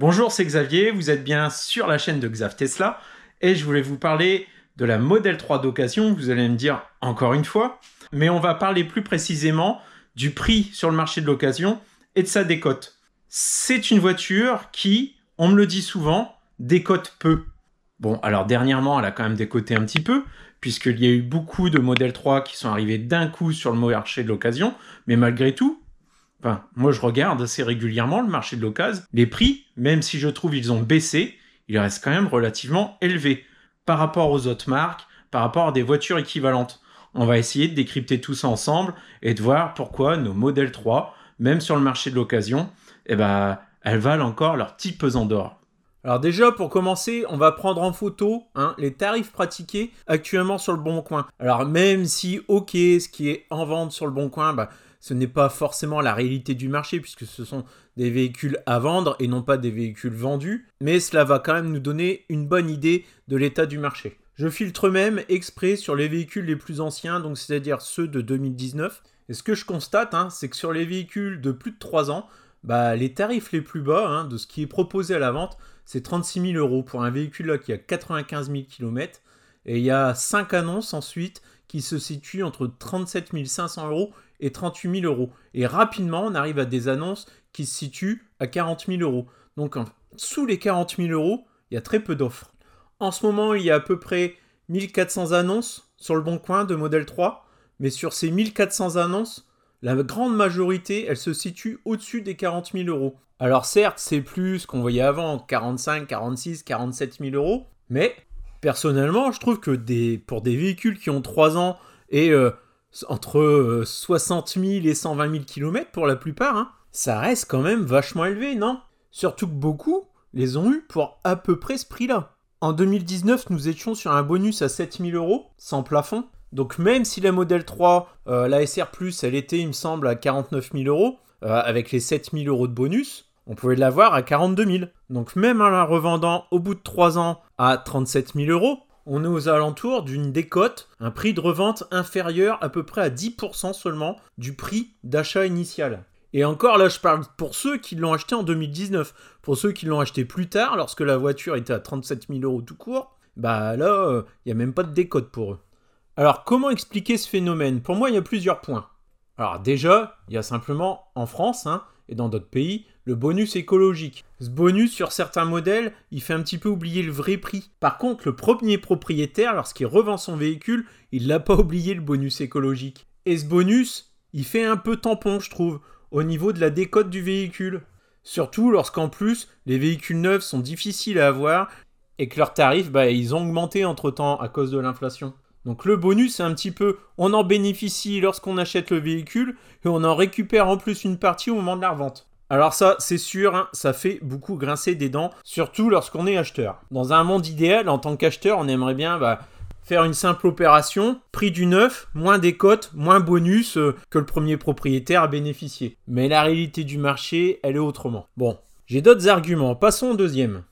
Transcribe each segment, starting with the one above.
Bonjour, c'est Xavier, vous êtes bien sur la chaîne de Xav Tesla et je voulais vous parler de la Model 3 d'occasion, vous allez me dire encore une fois, mais on va parler plus précisément du prix sur le marché de l'occasion et de sa décote. C'est une voiture qui, on me le dit souvent, décote peu. Bon, alors dernièrement, elle a quand même décoté un petit peu, puisqu'il y a eu beaucoup de Model 3 qui sont arrivés d'un coup sur le marché de l'occasion, mais malgré tout, enfin, moi je regarde assez régulièrement le marché de l'occasion, les prix, même si je trouve ils ont baissé, ils restent quand même relativement élevés par rapport aux autres marques, par rapport à des voitures équivalentes. On va essayer de décrypter tout ça ensemble et de voir pourquoi nos Model 3, même sur le marché de l'occasion, eh ben, elles valent encore leur petit pesant d'or. Alors déjà, pour commencer, on va prendre en photo hein, les tarifs pratiqués actuellement sur le Bon Coin. Alors même si, ok, ce qui est en vente sur le Bon Coin, bah, ce n'est pas forcément la réalité du marché puisque ce sont des véhicules à vendre et non pas des véhicules vendus, mais cela va quand même nous donner une bonne idée de l'état du marché. Je filtre même exprès sur les véhicules les plus anciens, donc c'est-à-dire ceux de 2019. Et ce que je constate, hein, c'est que sur les véhicules de plus de 3 ans, bah, les tarifs les plus bas hein, de ce qui est proposé à la vente, c'est 36 000 euros pour un véhicule là, qui a 95 000 km. Et il y a 5 annonces ensuite qui se situent entre 37 500 euros et 38 000 euros. Et rapidement, on arrive à des annonces qui se situent à 40 000 euros. Donc sous les 40 000 euros, il y a très peu d'offres. En ce moment, il y a à peu près 1400 annonces sur le bon coin de modèle 3. Mais sur ces 1400 annonces, la grande majorité, elle se situe au-dessus des 40 000 euros. Alors certes, c'est plus qu'on voyait avant, 45, 46, 47 000 euros, mais personnellement, je trouve que des, pour des véhicules qui ont 3 ans et euh, entre 60 000 et 120 000 km pour la plupart, hein, ça reste quand même vachement élevé, non? Surtout que beaucoup les ont eu pour à peu près ce prix-là. En 2019, nous étions sur un bonus à 7 000 euros, sans plafond, donc même si la Model 3, euh, la SR+, elle était, il me semble, à 49 000 euros, euh, avec les 7 000 euros de bonus, on pouvait l'avoir à 42 000. Donc même en la revendant au bout de 3 ans à 37 000 euros, on est aux alentours d'une décote, un prix de revente inférieur à peu près à 10% seulement du prix d'achat initial. Et encore là, je parle pour ceux qui l'ont acheté en 2019. Pour ceux qui l'ont acheté plus tard, lorsque la voiture était à 37 000 euros tout court, bah là, il n'y a même pas de décote pour eux. Alors, comment expliquer ce phénomène? Pour moi, il y a plusieurs points. Alors déjà, il y a simplement en France hein, et dans d'autres pays le bonus écologique. Ce bonus sur certains modèles, il fait un petit peu oublier le vrai prix. Par contre, le premier propriétaire, lorsqu'il revend son véhicule, il l'a pas oublié le bonus écologique. Et ce bonus, il fait un peu tampon, je trouve, au niveau de la décote du véhicule. Surtout lorsqu'en plus les véhicules neufs sont difficiles à avoir et que leurs tarifs, bah, ils ont augmenté entre temps à cause de l'inflation. Donc le bonus, c'est un petit peu, on en bénéficie lorsqu'on achète le véhicule et on en récupère en plus une partie au moment de la revente. Alors ça, c'est sûr, hein, ça fait beaucoup grincer des dents, surtout lorsqu'on est acheteur. Dans un monde idéal, en tant qu'acheteur, on aimerait bien bah, faire une simple opération, prix du neuf, moins des cotes, moins bonus euh, que le premier propriétaire a bénéficié. Mais la réalité du marché, elle est autrement. Bon, j'ai d'autres arguments. Passons au deuxième.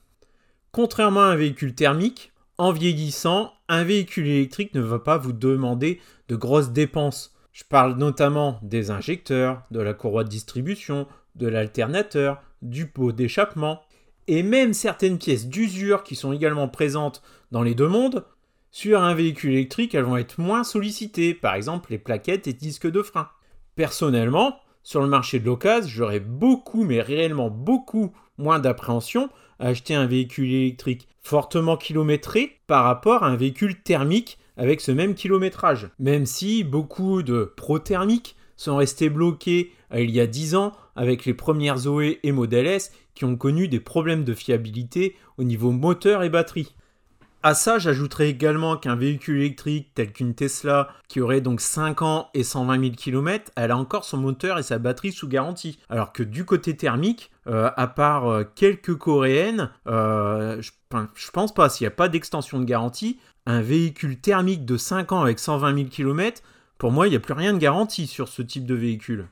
Contrairement à un véhicule thermique, en vieillissant, un véhicule électrique ne va pas vous demander de grosses dépenses. Je parle notamment des injecteurs, de la courroie de distribution, de l'alternateur, du pot d'échappement, et même certaines pièces d'usure qui sont également présentes dans les deux mondes. Sur un véhicule électrique, elles vont être moins sollicitées, par exemple les plaquettes et disques de frein. Personnellement, sur le marché de l'occasion, j'aurais beaucoup, mais réellement beaucoup moins d'appréhension à acheter un véhicule électrique fortement kilométré par rapport à un véhicule thermique avec ce même kilométrage. Même si beaucoup de pro-thermiques sont restés bloqués euh, il y a 10 ans avec les premières Zoé et Model S qui ont connu des problèmes de fiabilité au niveau moteur et batterie. À ça, j'ajouterai également qu'un véhicule électrique tel qu'une Tesla, qui aurait donc 5 ans et 120 000 km, elle a encore son moteur et sa batterie sous garantie. Alors que du côté thermique, euh, à part euh, quelques coréennes, je, je, pense pas, s'il n'y a pas d'extension de garantie, un véhicule thermique de 5 ans avec 120 000 km, pour moi, il n'y a plus rien de garantie sur ce type de véhicule.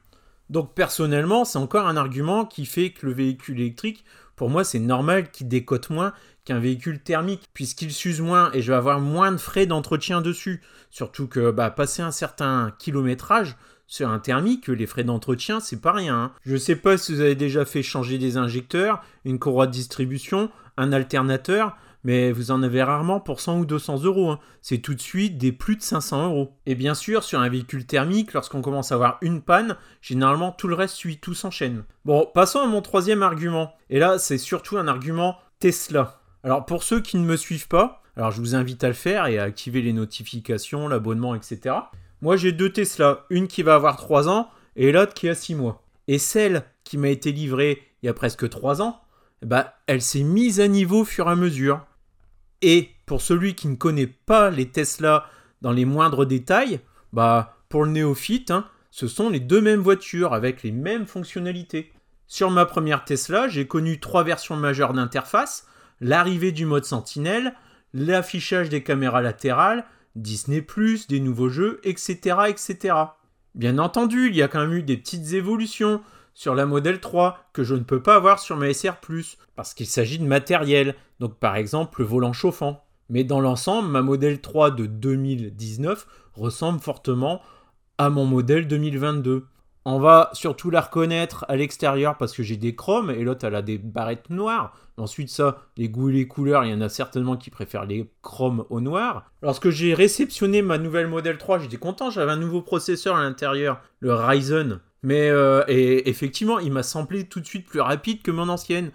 Donc personnellement, c'est encore un argument qui fait que le véhicule électrique, pour moi, c'est normal qu'il décote moins qu'un véhicule thermique, puisqu'il s'use moins et je vais avoir moins de frais d'entretien dessus. Surtout que bah, passer un certain kilométrage, sur un thermique, les frais d'entretien, c'est pas rien. Hein. Je sais pas si vous avez déjà fait changer des injecteurs, une courroie de distribution, un alternateur, mais vous en avez rarement pour 100 ou 200 euros. Hein. C'est tout de suite des plus de 500 euros. Et bien sûr, sur un véhicule thermique, lorsqu'on commence à avoir une panne, généralement tout le reste suit, tout s'enchaîne. Bon, passons à mon troisième argument. Et là, c'est surtout un argument Tesla. Alors pour ceux qui ne me suivent pas, alors je vous invite à le faire et à activer les notifications, l'abonnement, etc. Moi j'ai deux Tesla, une qui va avoir 3 ans et l'autre qui a 6 mois. Et celle qui m'a été livrée il y a presque 3 ans, bah, elle s'est mise à niveau au fur et à mesure. Et pour celui qui ne connaît pas les Tesla dans les moindres détails, bah, pour le néophyte, hein, ce sont les deux mêmes voitures avec les mêmes fonctionnalités. Sur ma première Tesla, j'ai connu trois versions majeures d'interface l'arrivée du mode Sentinelle, l'affichage des caméras latérales, Disney, des nouveaux jeux, etc., etc. Bien entendu, il y a quand même eu des petites évolutions sur la modèle 3 que je ne peux pas avoir sur ma SR, parce qu'il s'agit de matériel, donc par exemple le volant chauffant. Mais dans l'ensemble, ma modèle 3 de 2019 ressemble fortement à mon modèle 2022. On va surtout la reconnaître à l'extérieur parce que j'ai des chromes et l'autre a des barrettes noires. Ensuite ça, les goûts et les couleurs, il y en a certainement qui préfèrent les chromes au noir. Lorsque j'ai réceptionné ma nouvelle modèle 3, j'étais content, j'avais un nouveau processeur à l'intérieur, le Ryzen. Mais euh, effectivement, il m'a semblé tout de suite plus rapide que mon ancienne.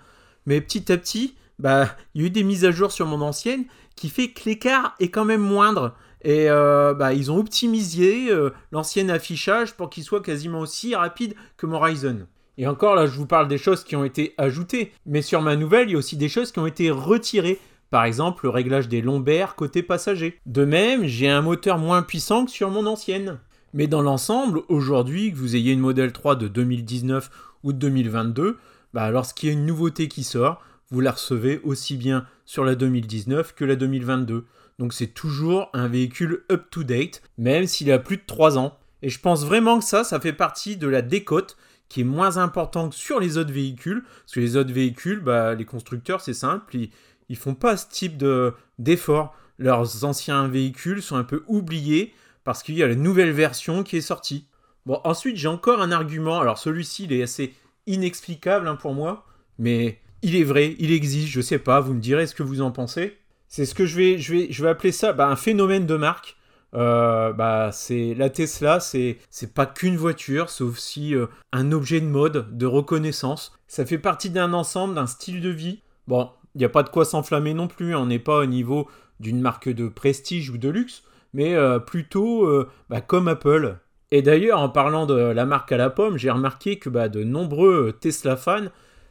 Mais petit à petit, bah, il y a eu des mises à jour sur mon ancienne qui fait que l'écart est quand même moindre. Et euh, bah, ils ont optimisé euh, l'ancien affichage pour qu'il soit quasiment aussi rapide que mon Ryzen. Et encore là, je vous parle des choses qui ont été ajoutées. Mais sur ma nouvelle, il y a aussi des choses qui ont été retirées. Par exemple, le réglage des lombaires côté passager. De même, j'ai un moteur moins puissant que sur mon ancienne. Mais dans l'ensemble, aujourd'hui, que vous ayez une modèle 3 de 2019 ou de 2022, bah, lorsqu'il y a une nouveauté qui sort, vous la recevez aussi bien sur la 2019 que la 2022. Donc c'est toujours un véhicule up-to-date, même s'il a plus de 3 ans. Et je pense vraiment que ça, ça fait partie de la décote qui est moins important que sur les autres véhicules. Parce que les autres véhicules, bah, les constructeurs, c'est simple, ils, ils font pas ce type de, d'effort. Leurs anciens véhicules sont un peu oubliés parce qu'il y a la nouvelle version qui est sortie. Bon, ensuite, j'ai encore un argument. Alors celui-ci, il est assez inexplicable hein, pour moi, mais il est vrai, il existe, je sais pas, vous me direz ce que vous en pensez. C'est ce que je vais, je vais, je vais appeler ça bah, un phénomène de marque. Euh, bah, c'est la Tesla, c'est c'est pas qu'une voiture, c'est aussi euh, un objet de mode, de reconnaissance. Ça fait partie d'un ensemble, d'un style de vie. Bon, il n'y a pas de quoi s'enflammer non plus. Hein. On n'est pas au niveau d'une marque de prestige ou de luxe, mais euh, plutôt bah, comme Apple. Et d'ailleurs, en parlant de la marque à la pomme, j'ai remarqué que bah, de nombreux Tesla fans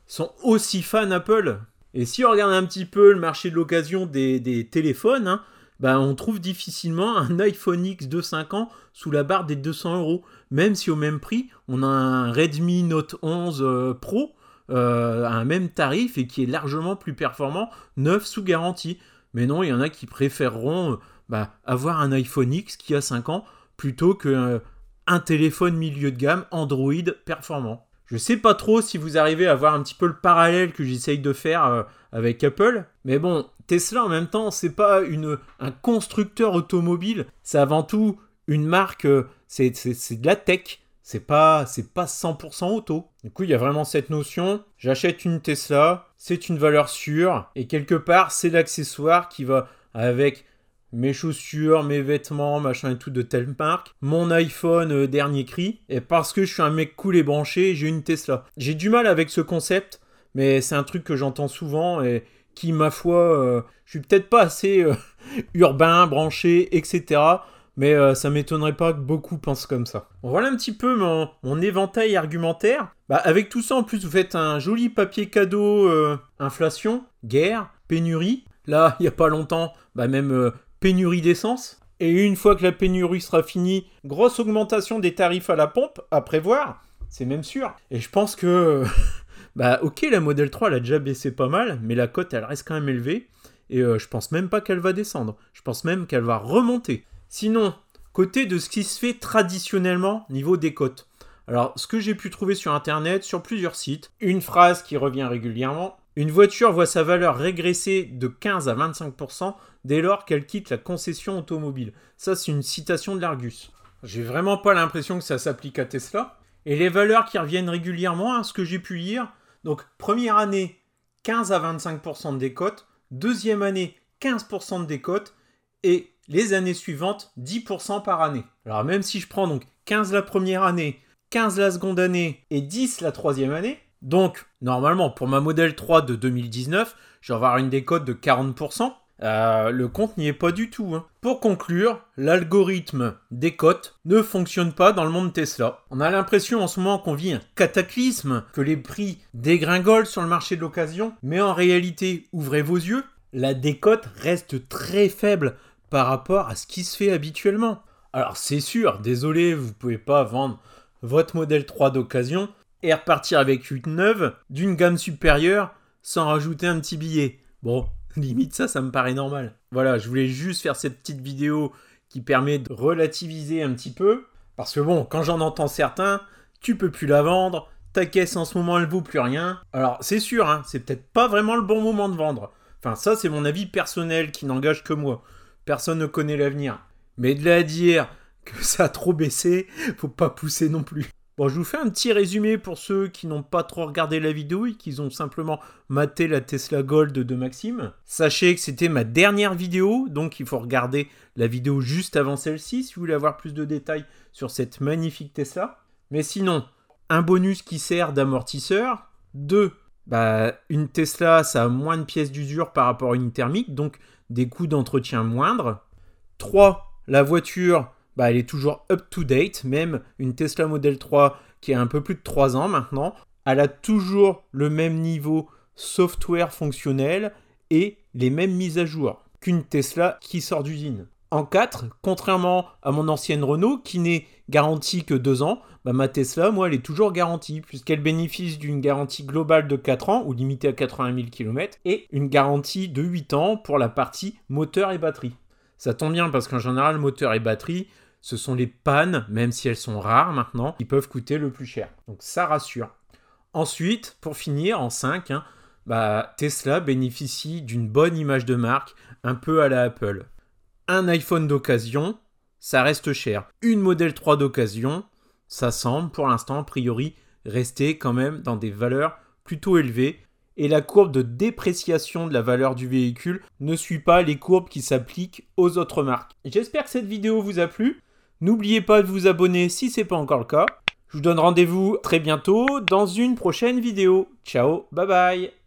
sont aussi fans Apple. Et si on regarde un petit peu le marché de l'occasion des, téléphones, hein, bah, on trouve difficilement un iPhone X de 5 ans sous la barre des 200 euros. Même si au même prix, on a un Redmi Note 11 euh, Pro euh, à un même tarif et qui est largement plus performant, neuf sous garantie. Mais non, il y en a qui préféreront euh, bah, avoir un iPhone X qui a 5 ans plutôt qu'un téléphone milieu de gamme Android performant. Je sais pas trop si vous arrivez à voir un petit peu le parallèle que j'essaye de faire euh, avec Apple, mais bon, Tesla en même temps, c'est pas une, un constructeur automobile, c'est avant tout une marque, euh, c'est, de la tech. C'est pas, c'est pas 100% auto. Du coup, il y a vraiment cette notion. J'achète une Tesla, c'est une valeur sûre, et quelque part, c'est l'accessoire qui va avec mes chaussures, mes vêtements, machin et tout de telle marque, mon iPhone euh, dernier cri, et parce que je suis un mec cool et branché, j'ai une Tesla. J'ai du mal avec ce concept, mais c'est un truc que j'entends souvent et qui, ma foi, euh, je suis peut-être pas assez euh, urbain, branché, etc. Mais ça m'étonnerait pas que beaucoup pensent comme ça. voilà un petit peu mon, mon éventail argumentaire. Bah, avec tout ça, en plus, vous faites un joli papier cadeau inflation, guerre, pénurie. Là, il n'y a pas longtemps, bah même pénurie d'essence. Et une fois que la pénurie sera finie, grosse augmentation des tarifs à la pompe à prévoir, c'est même sûr. Et je pense que, bah ok, la Model 3 elle a déjà baissé pas mal, mais la cote elle reste quand même élevée. Et euh, je pense même pas qu'elle va descendre. Je pense même qu'elle va remonter. Sinon, côté de ce qui se fait traditionnellement niveau des cotes. Alors, ce que j'ai pu trouver sur internet, sur plusieurs sites, une phrase qui revient régulièrement une voiture voit sa valeur régresser de 15 à 25% dès lors qu'elle quitte la concession automobile. Ça, c'est une citation de l'Argus. J'ai vraiment pas l'impression que ça s'applique à Tesla. Et les valeurs qui reviennent régulièrement, à ce que j'ai pu lire, donc première année, 15 à 25% de décote, deuxième année, 15% de décote, et les années suivantes, 10% par année. Alors même si je prends donc 15 la première année, 15 la seconde année et 10 la troisième année, donc normalement pour ma modèle 3 de 2019, je vais avoir une décote de 40%. Euh, le compte n'y est pas du tout. Hein. Pour conclure, l'algorithme des cotes ne fonctionne pas dans le monde Tesla. On a l'impression en ce moment qu'on vit un cataclysme, que les prix dégringolent sur le marché de l'occasion, mais en réalité, ouvrez vos yeux, la décote reste très faible par rapport à ce qui se fait habituellement. Alors c'est sûr, désolé, vous pouvez pas vendre votre modèle 3 d'occasion et repartir avec une neuve d'une gamme supérieure sans rajouter un petit billet. Bon, limite ça, ça me paraît normal. Voilà, je voulais juste faire cette petite vidéo qui permet de relativiser un petit peu. Parce que bon, quand j'en entends certains, tu peux plus la vendre, ta caisse en ce moment elle vaut plus rien. Alors c'est sûr, hein, c'est peut-être pas vraiment le bon moment de vendre. Enfin ça c'est mon avis personnel qui n'engage que moi. Personne ne connaît l'avenir. Mais de là à dire que ça a trop baissé, faut pas pousser non plus. Bon, je vous fais un petit résumé pour ceux qui n'ont pas trop regardé la vidéo et qui ont simplement maté la Tesla Gold de Maxime. Sachez que c'était ma dernière vidéo, donc il faut regarder la vidéo juste avant celle-ci si vous voulez avoir plus de détails sur cette magnifique Tesla. Mais sinon, un bonus qui sert d'amortisseur. Deux, bah, une Tesla, ça a moins de pièces d'usure par rapport à une thermique, donc des coûts d'entretien moindres. 3. La voiture, bah, elle est toujours up-to-date, même une Tesla Model 3 qui a un peu plus de 3 ans maintenant, elle a toujours le même niveau software fonctionnel et les mêmes mises à jour qu'une Tesla qui sort d'usine. En 4, contrairement à mon ancienne Renault qui n'est garantie que 2 ans, bah, ma Tesla, moi, elle est toujours garantie, puisqu'elle bénéficie d'une garantie globale de 4 ans ou limitée à 80 000 km et une garantie de 8 ans pour la partie moteur et batterie. Ça tombe bien parce qu'en général, moteur et batterie, ce sont les pannes, même si elles sont rares maintenant, qui peuvent coûter le plus cher. Donc ça rassure. Ensuite, pour finir, en 5, hein, bah, Tesla bénéficie d'une bonne image de marque, un peu à la Apple. Un iPhone d'occasion, ça reste cher. Une modèle 3 d'occasion, ça semble pour l'instant, a priori, rester quand même dans des valeurs plutôt élevées. Et la courbe de dépréciation de la valeur du véhicule ne suit pas les courbes qui s'appliquent aux autres marques. J'espère que cette vidéo vous a plu. N'oubliez pas de vous abonner si ce n'est pas encore le cas. Je vous donne rendez-vous très bientôt dans une prochaine vidéo. Ciao, bye bye